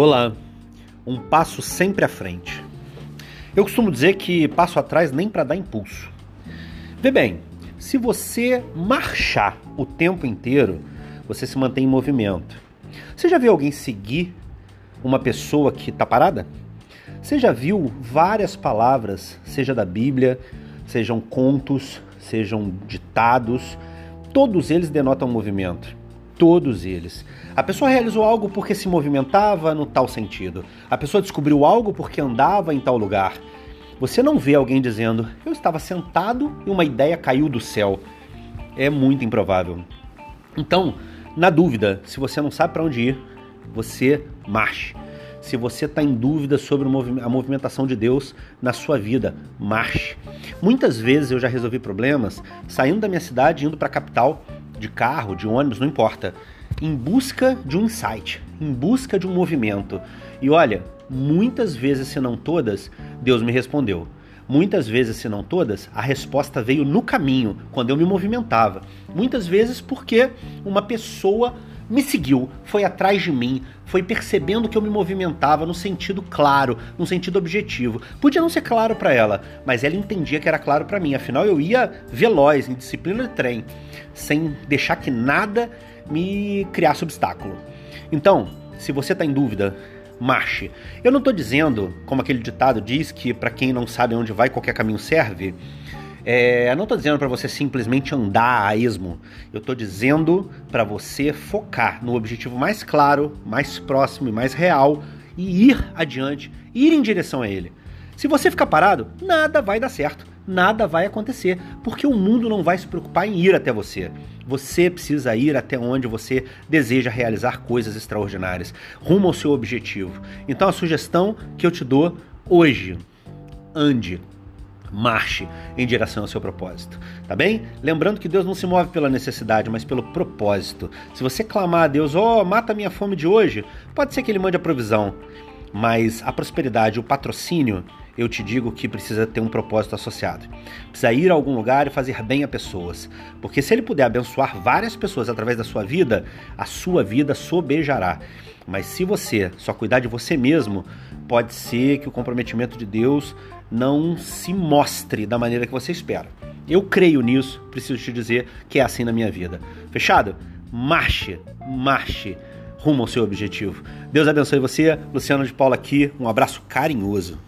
Olá, um passo sempre à frente. Eu costumo dizer que passo atrás nem para dar impulso. Vê bem, se você marchar o tempo inteiro, você se mantém em movimento. Você já viu alguém seguir uma pessoa que está parada? Você já viu várias palavras, seja da Bíblia, sejam contos, sejam ditados, todos eles denotam movimento. Todos eles. A pessoa realizou algo porque se movimentava no tal sentido. A pessoa descobriu algo porque andava em tal lugar. Você não vê alguém dizendo: Eu estava sentado e uma ideia caiu do céu. É muito improvável. Então, na dúvida, se você não sabe para onde ir, você marche. Se você está em dúvida sobre a movimentação de Deus na sua vida, marche. Muitas vezes eu já resolvi problemas saindo da minha cidade indo para a capital de carro, de ônibus, não importa, em busca de um insight, em busca de um movimento. E olha, muitas vezes, se não todas, Deus me respondeu. Muitas vezes, se não todas, a resposta veio no caminho, quando eu me movimentava. Muitas vezes porque uma pessoa me seguiu, foi atrás de mim, foi percebendo que eu me movimentava no sentido claro, no sentido objetivo. Podia não ser claro para ela, mas ela entendia que era claro para mim. Afinal, eu ia veloz, em disciplina de trem, sem deixar que nada me criasse obstáculo. Então, se você está em dúvida, marche. Eu não estou dizendo, como aquele ditado diz, que para quem não sabe onde vai, qualquer caminho serve. É, eu não estou dizendo para você simplesmente andar a esmo. Eu estou dizendo para você focar no objetivo mais claro, mais próximo e mais real e ir adiante, ir em direção a ele. Se você ficar parado, nada vai dar certo, nada vai acontecer, porque o mundo não vai se preocupar em ir até você. Você precisa ir até onde você deseja realizar coisas extraordinárias, rumo ao seu objetivo. Então a sugestão que eu te dou hoje, ande marche em direção ao seu propósito, tá bem? Lembrando que Deus não se move pela necessidade, mas pelo propósito. Se você clamar a Deus, ó, oh, mata minha fome de hoje, pode ser que Ele mande a provisão, mas a prosperidade, o patrocínio, eu te digo que precisa ter um propósito associado. Precisa ir a algum lugar e fazer bem a pessoas. Porque se ele puder abençoar várias pessoas através da sua vida, a sua vida sobejará. Mas se você só cuidar de você mesmo, pode ser que o comprometimento de Deus não se mostre da maneira que você espera. Eu creio nisso, preciso te dizer que é assim na minha vida. Fechado? Marche, marche rumo ao seu objetivo. Deus abençoe você. Luciano de Paula aqui. Um abraço carinhoso.